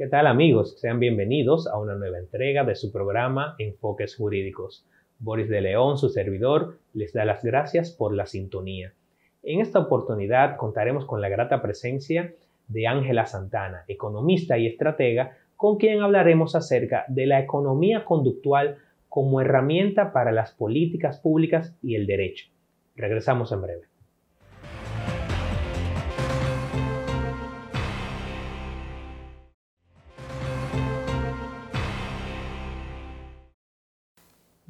¿Qué tal amigos? Sean bienvenidos a una nueva entrega de su programa Enfoques Jurídicos. Boris de León, su servidor, les da las gracias por la sintonía. En esta oportunidad contaremos con la grata presencia de Ángela Santana, economista y estratega, con quien hablaremos acerca de la economía conductual como herramienta para las políticas públicas y el derecho. Regresamos en breve.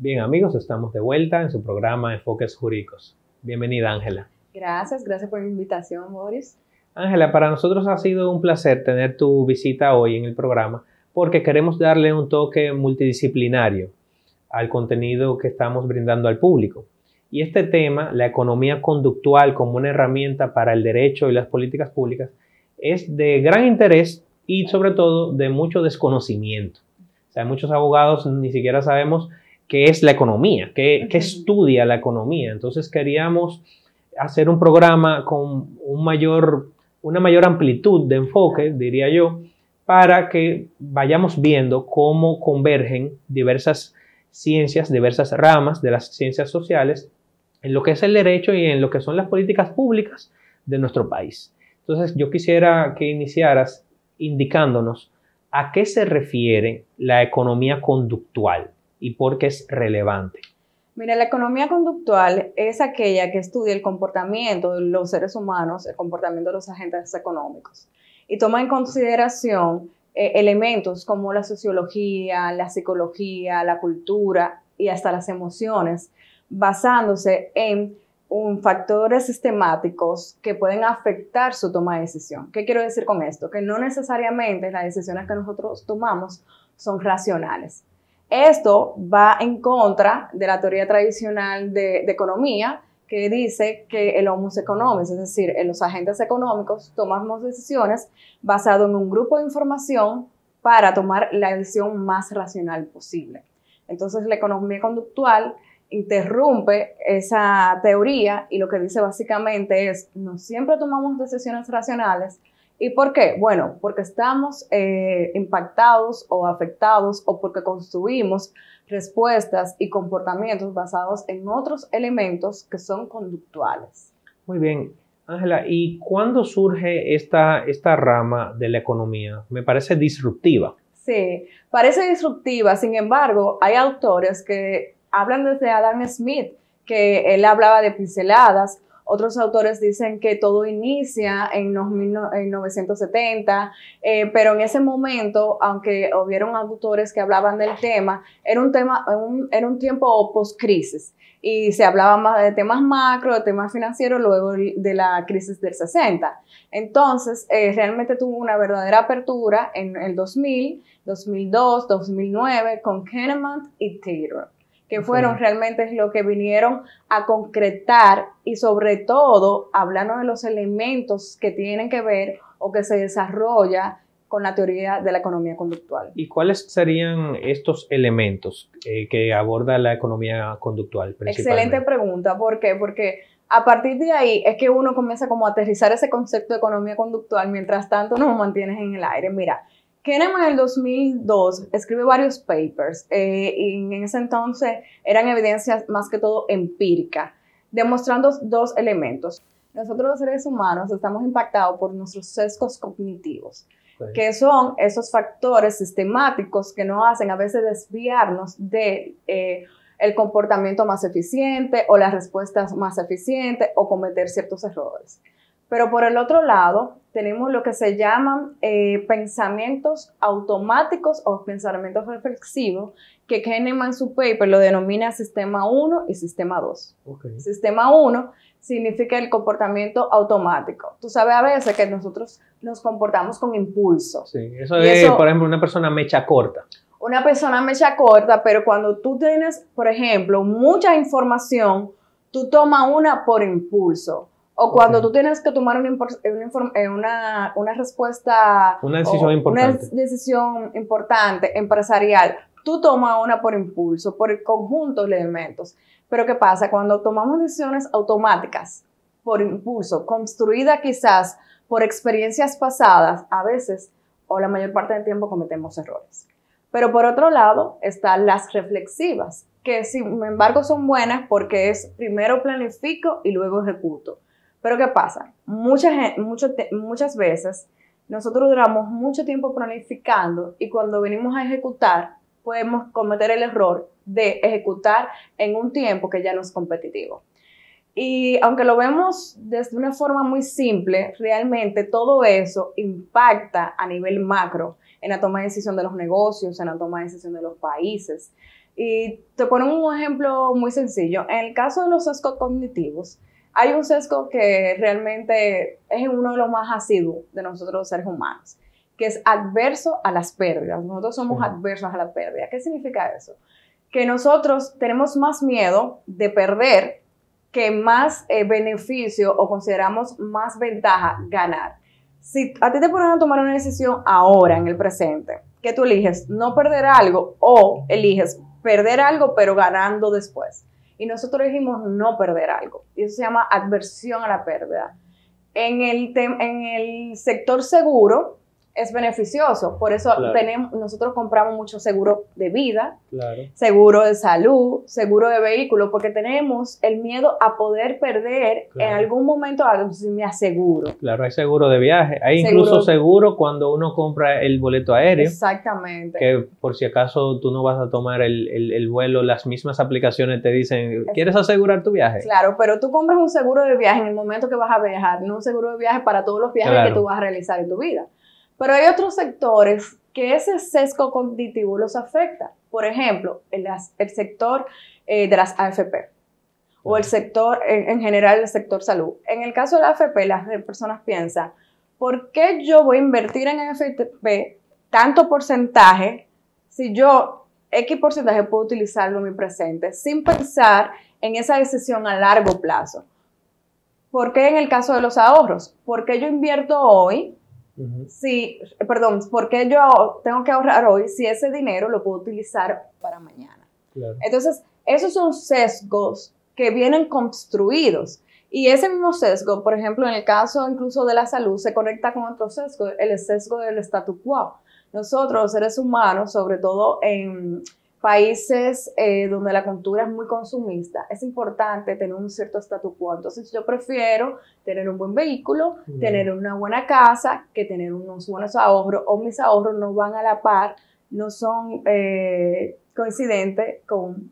Bien amigos, estamos de vuelta en su programa Enfoques Jurídicos. Bienvenida Ángela. Gracias, gracias por la invitación, Boris. Ángela, para nosotros ha sido un placer tener tu visita hoy en el programa porque queremos darle un toque multidisciplinario al contenido que estamos brindando al público. Y este tema, la economía conductual como una herramienta para el derecho y las políticas públicas, es de gran interés y sobre todo de mucho desconocimiento. O sea, muchos abogados ni siquiera sabemos qué es la economía, qué, estudia la economía. Entonces queríamos hacer un programa con un mayor, una mayor amplitud de enfoque, diría yo, para que vayamos viendo cómo convergen diversas ciencias, diversas ramas de las ciencias sociales en lo que es el derecho y en lo que son las políticas públicas de nuestro país. Entonces yo quisiera que iniciaras indicándonos a qué se refiere la economía conductual y por qué es relevante? Mira, la economía conductual es aquella que estudia el comportamiento de los seres humanos, el comportamiento de los agentes económicos y toma en consideración eh, elementos como la sociología, la psicología, la cultura y hasta las emociones, basándose en un, factores sistemáticos que pueden afectar su toma de decisión. ¿Qué quiero decir con esto? Que no necesariamente las decisiones que nosotros tomamos son racionales. Esto va en contra de la teoría tradicional de, economía que dice que el homus economicus, es decir, los agentes económicos tomamos decisiones basado en un grupo de información para tomar la decisión más racional posible. Entonces, la economía conductual interrumpe esa teoría y lo que dice básicamente es, no siempre tomamos decisiones racionales, ¿Y por qué? Bueno, porque estamos eh, impactados o afectados o porque construimos respuestas y comportamientos basados en otros elementos que son conductuales. Muy bien. Ángela, ¿y cuándo surge esta, esta rama de la economía? Me parece disruptiva. Sí, parece disruptiva, sin embargo, hay autores que hablan desde Adam Smith, que él hablaba de pinceladas, otros autores dicen que todo inicia en los 1970, eh, pero en ese momento, aunque hubieron autores que hablaban del tema, era un, tema, era un tiempo post-crisis y se hablaba más de temas macro, de temas financieros luego de la crisis del 60. Entonces, eh, realmente tuvo una verdadera apertura en el 2000, 2002, 2009 con Kahneman y Taylor que fueron realmente lo que vinieron a concretar y sobre todo hablando de los elementos que tienen que ver o que se desarrolla con la teoría de la economía conductual. ¿Y cuáles serían estos elementos eh, que aborda la economía conductual? Excelente pregunta, ¿por qué? Porque a partir de ahí es que uno comienza como a aterrizar ese concepto de economía conductual, mientras tanto nos mantienes en el aire. Mira, Kahneman en el 2002 escribe varios papers eh, y en ese entonces eran evidencias más que todo empíricas, demostrando dos elementos. Nosotros los seres humanos estamos impactados por nuestros sesgos cognitivos, que son esos factores sistemáticos que nos hacen a veces desviarnos de eh, el comportamiento más eficiente o las respuestas más eficientes o cometer ciertos errores. Pero por el otro lado, tenemos lo que se llaman eh, pensamientos automáticos o pensamientos reflexivos, que Kahneman en su paper lo denomina sistema 1 y sistema 2. Sistema 1 significa el comportamiento automático. Tú sabes a veces que nosotros nos comportamos con impulso. Sí, eso es, por ejemplo, una persona mecha corta. Una persona mecha corta, pero cuando tú tienes, por ejemplo, mucha información, tú tomas una por impulso. O cuando tú tienes que tomar una, eh, una, una, respuesta. Una decisión importante. Una decisión importante, empresarial. Tú tomas una por impulso, por el conjunto de elementos. Pero ¿qué pasa? Cuando tomamos decisiones automáticas, por impulso, construidas quizás por experiencias pasadas, a veces o la mayor parte del tiempo cometemos errores. Pero por otro lado están las reflexivas, que sin embargo son buenas porque es primero planifico y luego ejecuto. Pero ¿qué pasa? Muchas, muchas veces nosotros duramos mucho tiempo planificando y cuando venimos a ejecutar podemos cometer el error de ejecutar en un tiempo que ya no es competitivo. Y aunque lo vemos desde una forma muy simple, realmente todo eso impacta a nivel macro en la toma de decisión de los negocios, en la toma de decisión de los países. Y te pongo un ejemplo muy sencillo. En el caso de los sesgos cognitivos, hay un sesgo que realmente es uno de los más asiduos de nosotros los seres humanos, que es adverso a las pérdidas. Nosotros somos adversos a la pérdida. ¿Qué significa eso? Que nosotros tenemos más miedo de perder que más eh, beneficio o consideramos más ventaja ganar. Si a ti te ponen a tomar una decisión ahora, en el presente, que tú eliges no perder algo o eliges perder algo pero ganando después. Y nosotros dijimos no perder algo. Y eso se llama adversión a la pérdida. En el, en el sector seguro, es beneficioso. Por eso tenemos, nosotros compramos mucho seguro de vida, seguro de salud, seguro de vehículo, porque tenemos el miedo a poder perder en algún momento algo, si me aseguro. Claro, hay seguro de viaje, hay incluso seguro cuando uno compra el boleto aéreo. Exactamente. Que por si acaso tú no vas a tomar el, el, vuelo, las mismas aplicaciones te dicen, ¿quieres asegurar tu viaje? Claro, pero tú compras un seguro de viaje en el momento que vas a viajar, no un seguro de viaje para todos los viajes que tú vas a realizar en tu vida. Pero hay otros sectores que ese sesgo cognitivo los afecta. Por ejemplo, el, el sector eh, de las AFP o el sector, en, general, el sector salud. En el caso de la AFP, las personas piensan, ¿por qué yo voy a invertir en AFP tanto porcentaje si yo X porcentaje puedo utilizarlo en mi presente sin pensar en esa decisión a largo plazo? ¿Por qué en el caso de los ahorros? ¿Por qué yo invierto hoy Sí, perdón, porque yo tengo que ahorrar hoy si ese dinero lo puedo utilizar para mañana? Entonces, esos son sesgos que vienen construidos. Y ese mismo sesgo, por ejemplo, en el caso incluso de la salud, se conecta con otro sesgo, el sesgo del statu quo. Nosotros, seres humanos, sobre todo en países eh, donde la cultura es muy consumista, es importante tener un cierto statu quo. Entonces yo prefiero tener un buen vehículo, tener una buena casa, que tener unos buenos ahorros, o mis ahorros no van a la par, no son eh, coincidentes con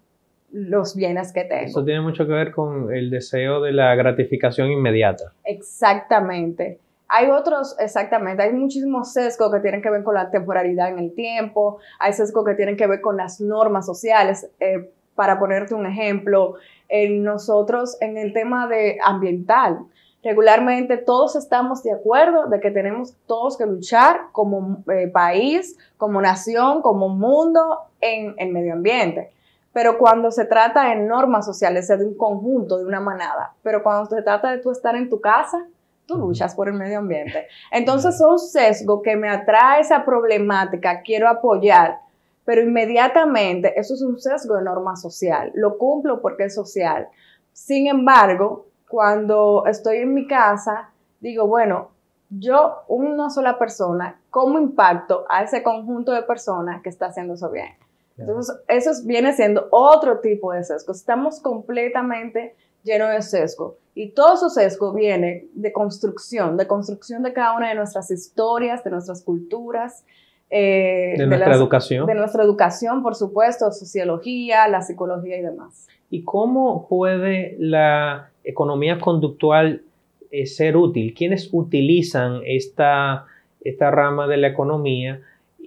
los bienes que tengo. Eso tiene mucho que ver con el deseo de la gratificación inmediata. Exactamente. Hay otros, exactamente, hay muchísimos sesgos que tienen que ver con la temporalidad en el tiempo, hay sesgos que tienen que ver con las normas sociales. Eh, para ponerte un ejemplo, en nosotros en el tema de ambiental, regularmente todos estamos de acuerdo de que tenemos todos que luchar como eh, país, como nación, como mundo en el medio ambiente. Pero cuando se trata de normas sociales, es de un conjunto, de una manada. Pero cuando se trata de tú estar en tu casa, tú luchas por el medio ambiente. Entonces son sesgo que me atrae esa problemática, quiero apoyar, pero inmediatamente eso es un sesgo de norma social, lo cumplo porque es social. Sin embargo, cuando estoy en mi casa, digo, bueno, yo, una sola persona, ¿cómo impacto a ese conjunto de personas que está haciendo eso bien? Entonces, eso viene siendo otro tipo de sesgo. Estamos completamente llenos de sesgo. Y todo su sesgo viene de construcción, de construcción de cada una de nuestras historias, de nuestras culturas. Eh, de, nuestra educación. De nuestra educación, por supuesto, sociología, la psicología y demás. ¿Y cómo puede la economía conductual eh, ser útil? ¿Quiénes utilizan esta, esta rama de la economía?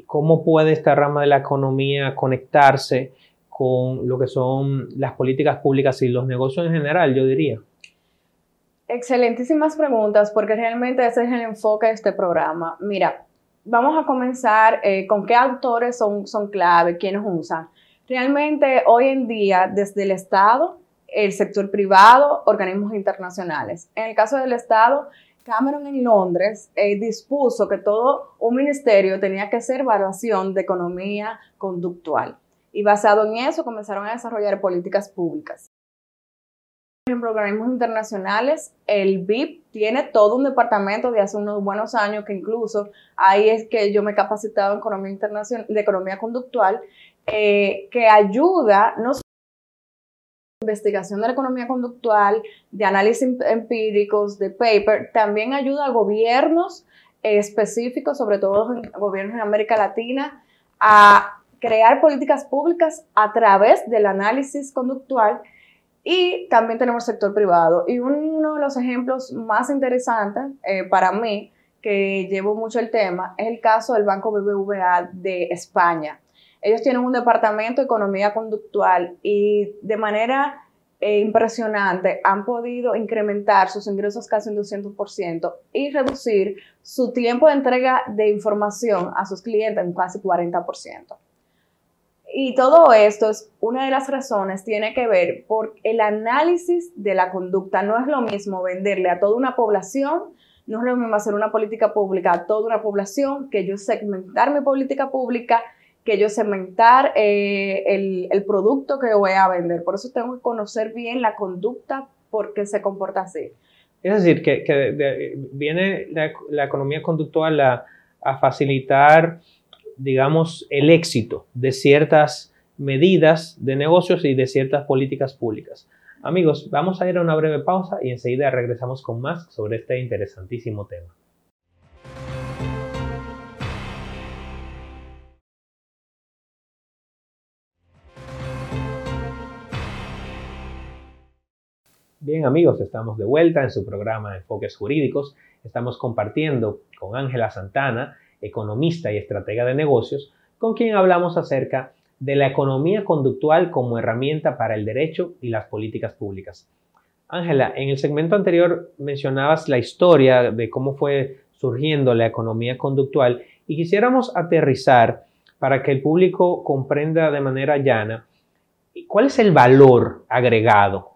¿Cómo puede esta rama de la economía conectarse con lo que son las políticas públicas y los negocios en general, yo diría? Excelentísimas preguntas, porque realmente ese es el enfoque de este programa. Mira, vamos a comenzar eh, con qué autores son, son clave, quiénes usan. Realmente hoy en día, desde el Estado, el sector privado, organismos internacionales. En el caso del Estado, Cameron en Londres eh, dispuso que todo un ministerio tenía que hacer evaluación de economía conductual. Y basado en eso comenzaron a desarrollar políticas públicas. Por ejemplo, organismos internacionales, el BIP tiene todo un departamento de hace unos buenos años que incluso ahí es que yo me he capacitado en economía internacional, de economía conductual, eh, que ayuda no solo investigación de la economía conductual, de análisis em-, empíricos, de paper, también ayuda a gobiernos específicos, sobre todo gobiernos en América Latina, a crear políticas públicas a través del análisis conductual y también tenemos el sector privado. Y uno de los ejemplos más interesantes eh, para mí, que llevo mucho el tema, es el caso del Banco BBVA de España. Ellos tienen un departamento de economía conductual y de manera eh, impresionante han podido incrementar sus ingresos casi un 200% y reducir su tiempo de entrega de información a sus clientes en casi 40%. Y todo esto es una de las razones, tiene que ver por el análisis de la conducta. No es lo mismo venderle a toda una población, no es lo mismo hacer una política pública a toda una población que yo segmentar mi política pública que yo segmentar eh, el, producto que voy a vender. Por eso tengo que conocer bien la conducta porque se comporta así. Es decir, que, viene la, economía conductual a, facilitar, digamos, el éxito de ciertas medidas de negocios y de ciertas políticas públicas. Amigos, vamos a ir a una breve pausa y enseguida regresamos con más sobre este interesantísimo tema. Bien amigos, estamos de vuelta en su programa Enfoques Jurídicos. Estamos compartiendo con Ángela Santana, economista y estratega de negocios, con quien hablamos acerca de la economía conductual como herramienta para el derecho y las políticas públicas. Ángela, en el segmento anterior mencionabas la historia de cómo fue surgiendo la economía conductual y quisiéramos aterrizar para que el público comprenda de manera llana cuál es el valor agregado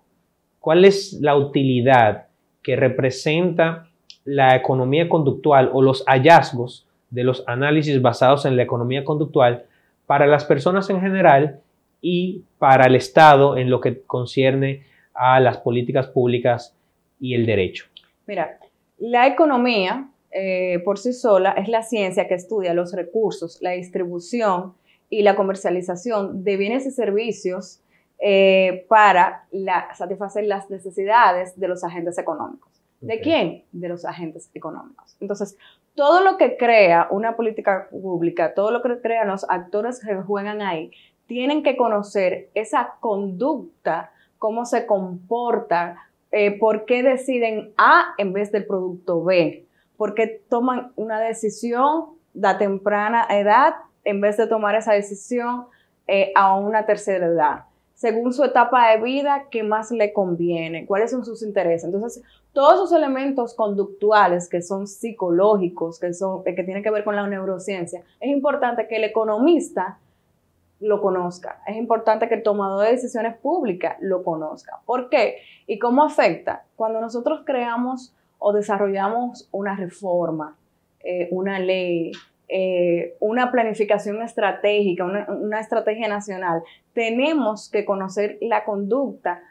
¿Cuál es la utilidad que representa la economía conductual o los hallazgos de los análisis basados en la economía conductual para las personas en general y para el Estado en lo que concierne a las políticas públicas y el derecho? Mira, la economía eh, por sí sola es la ciencia que estudia los recursos, la distribución y la comercialización de bienes y servicios eh, para satisfacer las necesidades de los agentes económicos. ¿De quién? De los agentes económicos. Entonces, todo lo que crea una política pública, todo lo que crean los actores que juegan ahí, tienen que conocer esa conducta, cómo se comportan, eh, por qué deciden A en vez del producto B, por qué toman una decisión de temprana edad en vez de tomar esa decisión eh, a una tercera edad según su etapa de vida, qué más le conviene, cuáles son sus intereses. Entonces, todos esos elementos conductuales que son psicológicos, que, son, que tienen que ver con la neurociencia, es importante que el economista lo conozca. Es importante que el tomador de decisiones públicas lo conozca. ¿Por qué? ¿Y cómo afecta? Cuando nosotros creamos o desarrollamos una reforma, eh, una ley, eh, una planificación estratégica, una, estrategia nacional, tenemos que conocer la conducta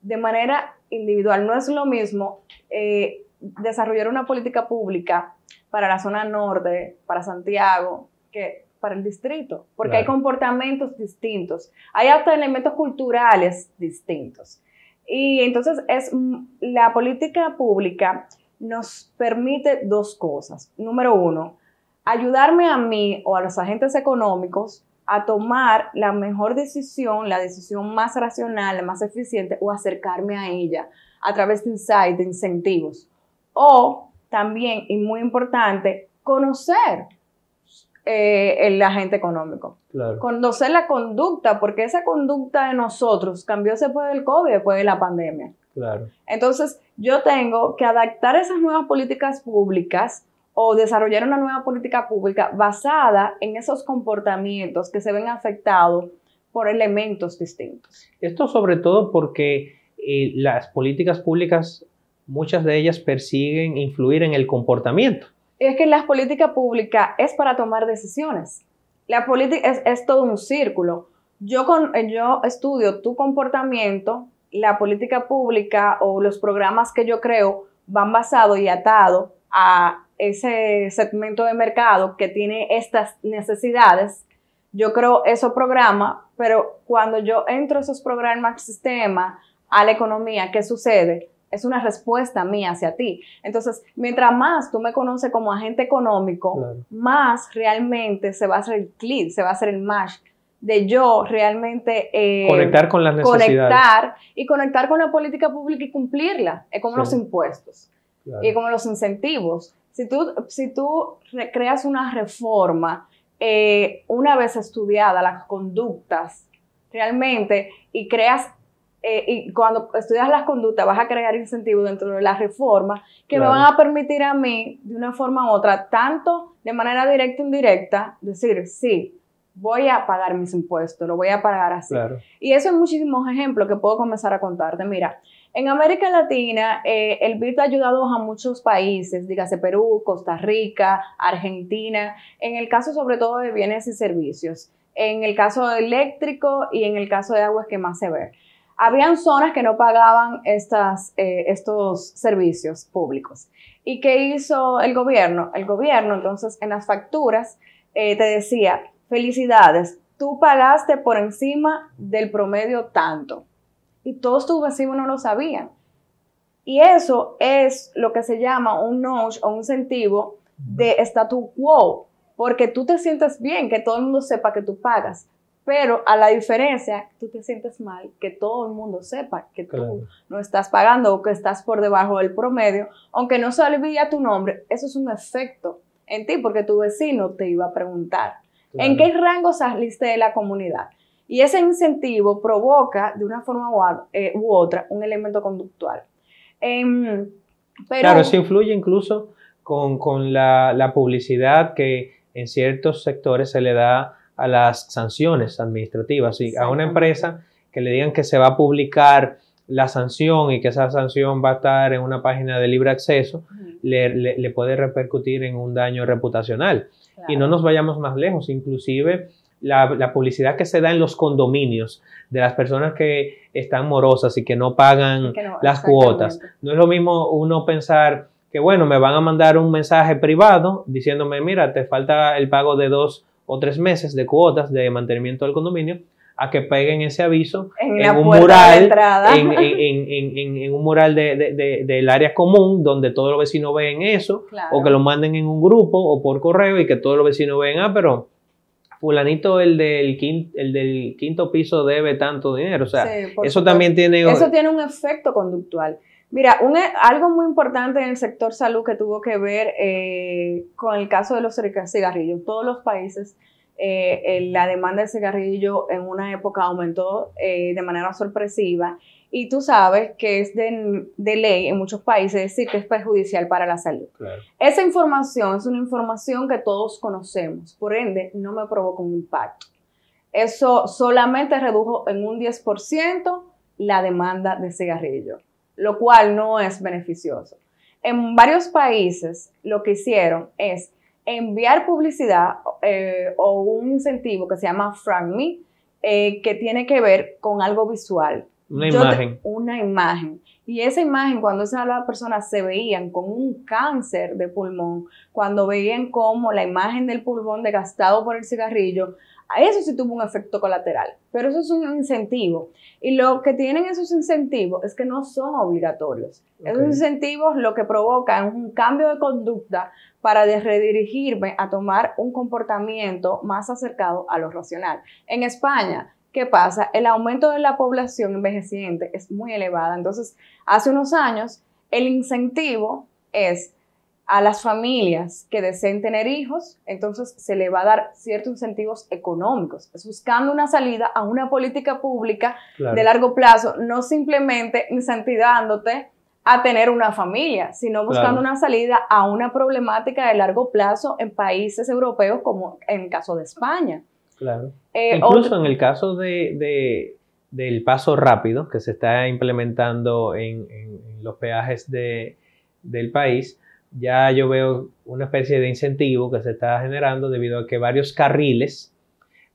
de manera individual. No es lo mismo eh, desarrollar una política pública para la zona norte, para Santiago, que para el distrito, porque hay comportamientos distintos, hay hasta elementos culturales distintos. Y entonces es la política pública nos permite dos cosas. Número uno, ayudarme a mí o a los agentes económicos a tomar la mejor decisión, la decisión más racional, la más eficiente o acercarme a ella a través de insights, de incentivos. O también, y muy importante, conocer eh, el agente económico. Conocer la conducta, porque esa conducta de nosotros cambió después del COVID, después de la pandemia. Claro. Entonces, yo tengo que adaptar esas nuevas políticas públicas o desarrollar una nueva política pública basada en esos comportamientos que se ven afectados por elementos distintos. Esto sobre todo porque eh, las políticas públicas, muchas de ellas persiguen influir en el comportamiento. Es que la política pública es para tomar decisiones. La política es, todo un círculo. Yo, con, yo estudio tu comportamiento la política pública o los programas que yo creo van basados y atados a ese segmento de mercado que tiene estas necesidades, yo creo esos programas, pero cuando yo entro esos programas al sistema, a la economía, ¿qué sucede? Es una respuesta mía hacia ti. Entonces, mientras más tú me conoces como agente económico, más realmente se va a hacer el clic, se va a hacer el match de yo realmente eh, conectar con las necesidades. Conectar y conectar con la política pública y cumplirla. Es como los impuestos y como los incentivos. Si tú, si tú creas una reforma, eh, una vez estudiadas las conductas realmente y creas eh, y cuando estudias las conductas vas a crear incentivos dentro de la reforma que me van a permitir a mí, de una forma u otra, tanto de manera directa o indirecta, decir, sí, voy a pagar mis impuestos, lo voy a pagar así. Y eso es muchísimos ejemplos que puedo comenzar a contarte. Mira, en América Latina, eh, el BID ha ayudado a muchos países, dígase Perú, Costa Rica, Argentina, en el caso sobre todo de bienes y servicios, en el caso eléctrico y en el caso de aguas que más se ve habían zonas que no pagaban estas, eh, estos servicios públicos. ¿Y qué hizo el gobierno? El gobierno, entonces, en las facturas eh, te decía, felicidades, tú pagaste por encima del promedio tanto. Y todos tus vecinos no lo sabían. Y eso es lo que se llama un notch o un incentivo de statu quo, porque tú te sientes bien que todo el mundo sepa que tú pagas. Pero a la diferencia, tú te sientes mal que todo el mundo sepa que tú no estás pagando o que estás por debajo del promedio, aunque no se olvide tu nombre, eso es un efecto en ti porque tu vecino te iba a preguntar, ¿en qué rango saliste de la comunidad? Y ese incentivo provoca de una forma u, eh, otra un elemento conductual. Em, claro, eso influye incluso con, la, la publicidad que en ciertos sectores se le da a las sanciones administrativas. Y a una empresa que le digan que se va a publicar la sanción y que esa sanción va a estar en una página de libre acceso, le, puede repercutir en un daño reputacional. Y no nos vayamos más lejos, inclusive la, publicidad que se da en los condominios de las personas que están morosas y que no pagan las cuotas. No es lo mismo uno pensar que, bueno, me van a mandar un mensaje privado diciéndome, mira, te falta el pago de dos o tres meses de cuotas de mantenimiento del condominio a que peguen ese aviso en, un mural, en, un mural del área común donde todos los vecinos ven eso, o que lo manden en un grupo o por correo y que todos los vecinos ven, ah, pero fulanito el del quinto, el del quinto piso debe tanto dinero, o sea, eso también tiene... Eso tiene un efecto conductual. Mira, algo muy importante en el sector salud que tuvo que ver eh, con el caso de los cigarrillos. Todos los países, eh, la demanda de cigarrillo en una época aumentó eh, de manera sorpresiva y tú sabes que es de, ley en muchos países decir que es perjudicial para la salud. Esa información es una información que todos conocemos, por ende no me provocó un impacto. Eso solamente redujo en un 10% la demanda de cigarrillo lo cual no es beneficioso. En varios países lo que hicieron es enviar publicidad eh, o un incentivo que se llama Frank Me, eh, que tiene que ver con algo visual. Una imagen. una imagen. Y esa imagen, cuando esas personas se veían con un cáncer de pulmón, cuando veían cómo la imagen del pulmón desgastado por el cigarrillo a eso sí tuvo un efecto colateral, pero eso es un incentivo. Y lo que tienen esos incentivos es que no son obligatorios. Esos incentivos lo que provocan es un cambio de conducta para redirigirme a tomar un comportamiento más acercado a lo racional. En España, ¿qué pasa? El aumento de la población envejeciente es muy elevada. Entonces, hace unos años, el incentivo es a las familias que deseen tener hijos, entonces se le va a dar ciertos incentivos económicos, es buscando una salida a una política pública de largo plazo, no simplemente incentivándote a tener una familia, sino buscando una salida a una problemática de largo plazo en países europeos como en el caso de España. Claro. Eh, Incluso en el caso de, del paso rápido que se está implementando en, los peajes del país, ya yo veo una especie de incentivo que se está generando debido a que varios carriles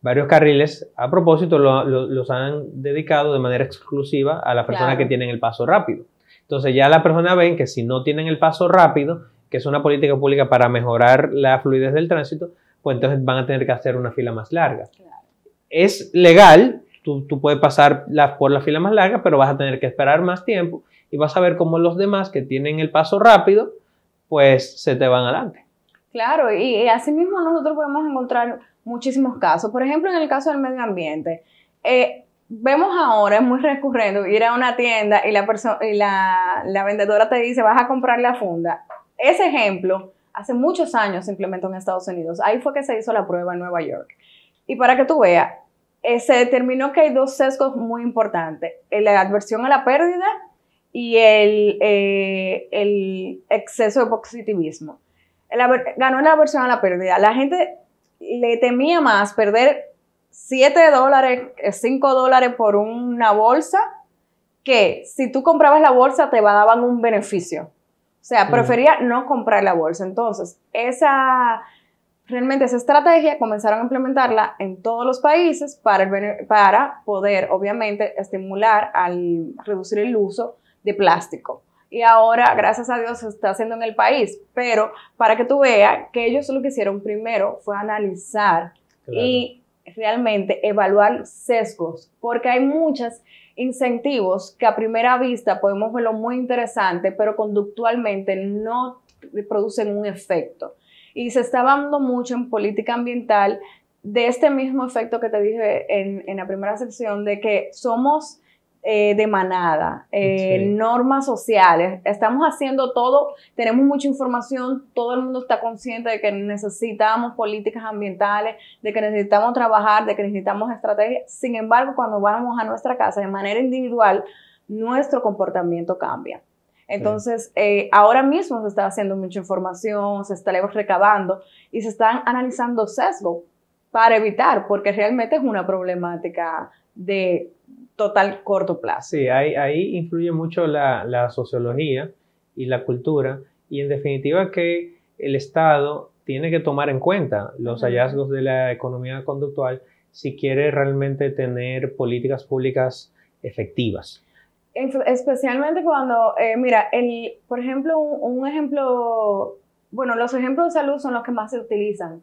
varios carriles, a propósito, los han dedicado de manera exclusiva a las personas que tienen el paso rápido. Entonces ya la persona ven que si no tienen el paso rápido, que es una política pública para mejorar la fluidez del tránsito, pues entonces van a tener que hacer una fila más larga. Es legal, tú, puedes pasar por la fila más larga, pero vas a tener que esperar más tiempo y vas a ver cómo los demás que tienen el paso rápido, pues se te van adelante. Claro, y, y así mismo nosotros podemos encontrar muchísimos casos. Por ejemplo, en el caso del medio ambiente, eh, vemos ahora, es muy recurrente, ir a una tienda y, la, y la, la, vendedora te dice, vas a comprar la funda. Ese ejemplo, hace muchos años se implementó en Estados Unidos. Ahí fue que se hizo la prueba en Nueva York. Y para que tú veas, eh, se determinó que hay dos sesgos muy importantes, la adversión a la pérdida y el, eh, el exceso de positivismo. ganó la aversión a la pérdida. La gente le temía más perder 7 dólares, 5 eh, dólares por una bolsa que si tú comprabas la bolsa te daban un beneficio. O sea, prefería no comprar la bolsa. Entonces, esa realmente esa estrategia comenzaron a implementarla en todos los países para, para poder, obviamente, estimular al reducir el uso de plástico y ahora, gracias a Dios, se está haciendo en el país. Pero para que tú veas que ellos lo que hicieron primero fue analizar y realmente evaluar sesgos, porque hay muchos incentivos que a primera vista podemos verlo muy interesante, pero conductualmente no producen un efecto. Y se está hablando mucho en política ambiental de este mismo efecto que te dije en, en la primera sección, de que somos eh, de manada, eh, normas sociales. Estamos haciendo todo, tenemos mucha información, todo el mundo está consciente de que necesitamos políticas ambientales, de que necesitamos trabajar, de que necesitamos estrategias. Sin embargo, cuando vamos a nuestra casa de manera individual, nuestro comportamiento cambia. Entonces, eh, ahora mismo se está haciendo mucha información, se está recabando y se están analizando sesgo para evitar, porque realmente es una problemática de total corto plazo. Sí, ahí, ahí influye mucho la, la, sociología y la cultura y en definitiva que el Estado tiene que tomar en cuenta los hallazgos de la economía conductual si quiere realmente tener políticas públicas efectivas. Especialmente cuando, eh, mira, el, por ejemplo, un, un, ejemplo, bueno, los ejemplos de salud son los que más se utilizan,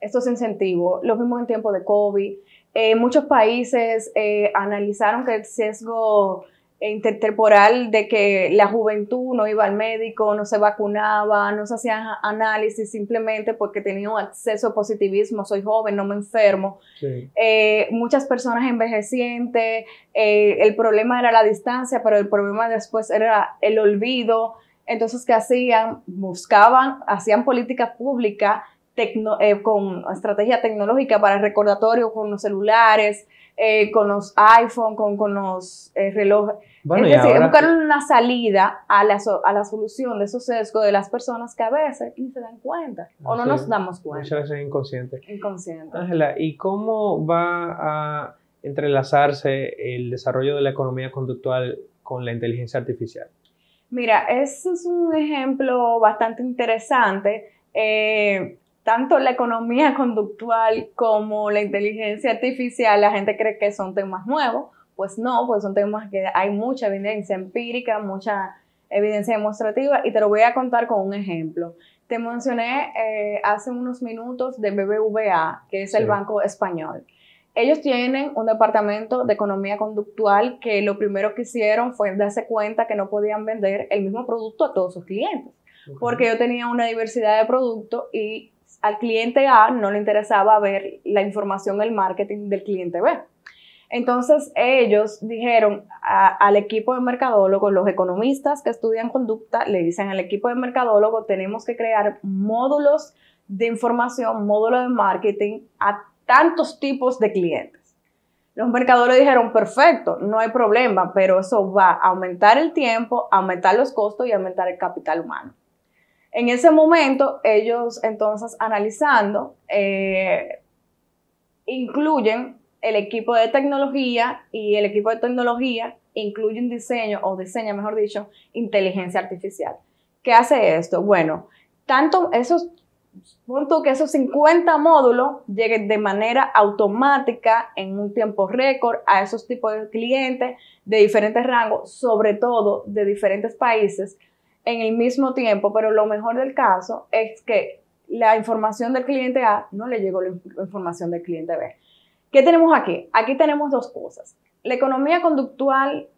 estos incentivos, los vimos en tiempo de COVID, eh, muchos países eh, analizaron que el sesgo intertemporal de que la juventud no iba al médico, no se vacunaba, no se hacían análisis simplemente porque tenía un acceso a positivismo, soy joven, no me enfermo. Eh, muchas personas envejecientes, el problema era la distancia, pero el problema después era el olvido. Entonces, ¿qué hacían? Buscaban, hacían política pública eh, con estrategia tecnológica para recordatorio con los celulares, eh, con los iPhone, con, con los eh, relojes. Bueno, es decir, buscar una salida a la, a la solución de esos sesgos de las personas que a veces ni se dan cuenta o no nos damos cuenta. Muchas veces inconsciente. Inconsciente. Ángela, ¿y cómo va a entrelazarse el desarrollo de la economía conductual con la inteligencia artificial? Mira, ese es un ejemplo bastante interesante. Eh, tanto la economía conductual como la inteligencia artificial, la gente cree que son temas nuevos, pues no, pues son temas que hay mucha evidencia empírica, mucha evidencia demostrativa y te lo voy a contar con un ejemplo. Te mencioné eh, hace unos minutos de BBVA, que es el Banco Español. Ellos tienen un departamento de economía conductual que lo primero que hicieron fue darse cuenta que no podían vender el mismo producto a todos sus clientes, porque yo tenía una diversidad de productos y al cliente A no le interesaba ver la información, el marketing del cliente B. Entonces ellos dijeron al equipo de mercadólogos, los economistas que estudian conducta, le dicen al equipo de mercadólogos, tenemos que crear módulos de información, módulos de marketing a tantos tipos de clientes. Los mercadólogos dijeron, perfecto, no hay problema, pero eso va a aumentar el tiempo, aumentar los costos y aumentar el capital humano. En ese momento, ellos entonces analizando, eh, incluyen el equipo de tecnología y el equipo de tecnología incluye un diseño, o diseña, mejor dicho, inteligencia artificial. ¿Qué hace esto? Bueno, tanto esos punto que esos 50 módulos lleguen de manera automática en un tiempo récord a esos tipos de clientes de diferentes rangos, sobre todo de diferentes países, en el mismo tiempo, pero lo mejor del caso es que la información del cliente A no le llegó la información del cliente B. ¿Qué tenemos aquí? Aquí tenemos dos cosas. La economía conductual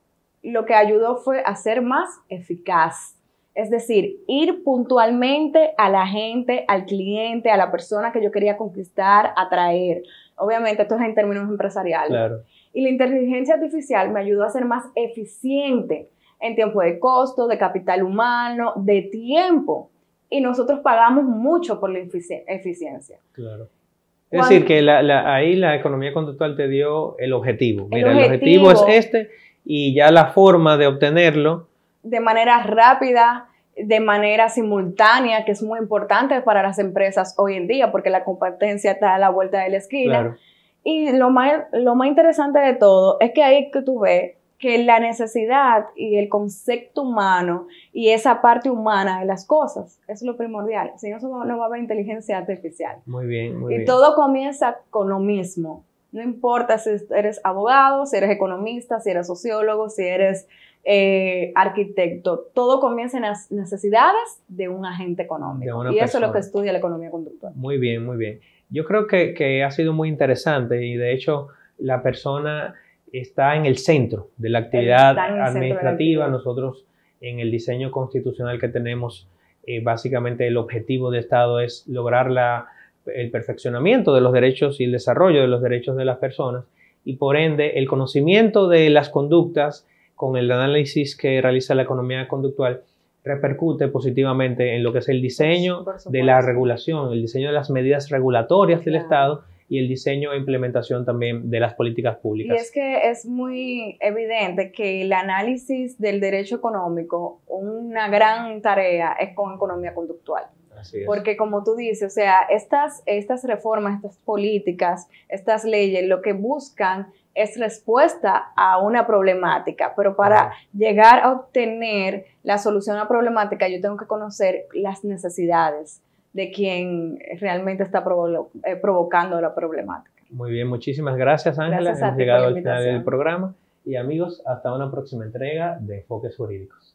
lo que ayudó fue a ser más eficaz. Es decir, ir puntualmente a la gente, al cliente, a la persona que yo quería conquistar, atraer. Obviamente, esto es en términos empresariales. Y la inteligencia artificial me ayudó a ser más eficiente en tiempo de costo, de capital humano, de tiempo. Y nosotros pagamos mucho por la eficiencia. Claro. Es decir, que ahí la economía conductual te dio el objetivo. Mira, el objetivo es este y ya la forma de obtenerlo. De manera rápida, de manera simultánea, que es muy importante para las empresas hoy en día, porque la competencia está a la vuelta de la esquina. Y lo más, lo más interesante de todo es que ahí que tú ves que la necesidad y el concepto humano y esa parte humana de las cosas es lo primordial. Si no, no va a haber inteligencia artificial. Muy bien, muy y bien. Y todo comienza con lo mismo. No importa si eres abogado, si eres economista, si eres sociólogo, si eres eh, arquitecto. Todo comienza en las necesidades de un agente económico. Y eso es lo que estudia la economía conductual. Muy bien, muy bien. Yo creo que, que ha sido muy interesante y de hecho la persona está en el centro de la actividad administrativa. Nosotros en el diseño constitucional que tenemos, eh, básicamente el objetivo de Estado es lograr la, el perfeccionamiento de los derechos y el desarrollo de los derechos de las personas y por ende el conocimiento de las conductas con el análisis que realiza la economía conductual repercute positivamente en lo que es el diseño de la regulación, el diseño de las medidas regulatorias del Estado y el diseño e implementación también de las políticas públicas. Y es que es muy evidente que el análisis del derecho económico, una gran tarea es con economía conductual. Así es. Porque como tú dices, o sea, estas, estas reformas, estas políticas, estas leyes, lo que buscan es respuesta a una problemática, pero para llegar a obtener la solución a la problemática yo tengo que conocer las necesidades de quien realmente está eh, provocando la problemática. Muy bien, muchísimas gracias Ángela. Hemos llegado al final del programa y amigos, hasta una próxima entrega de Enfoques Jurídicos.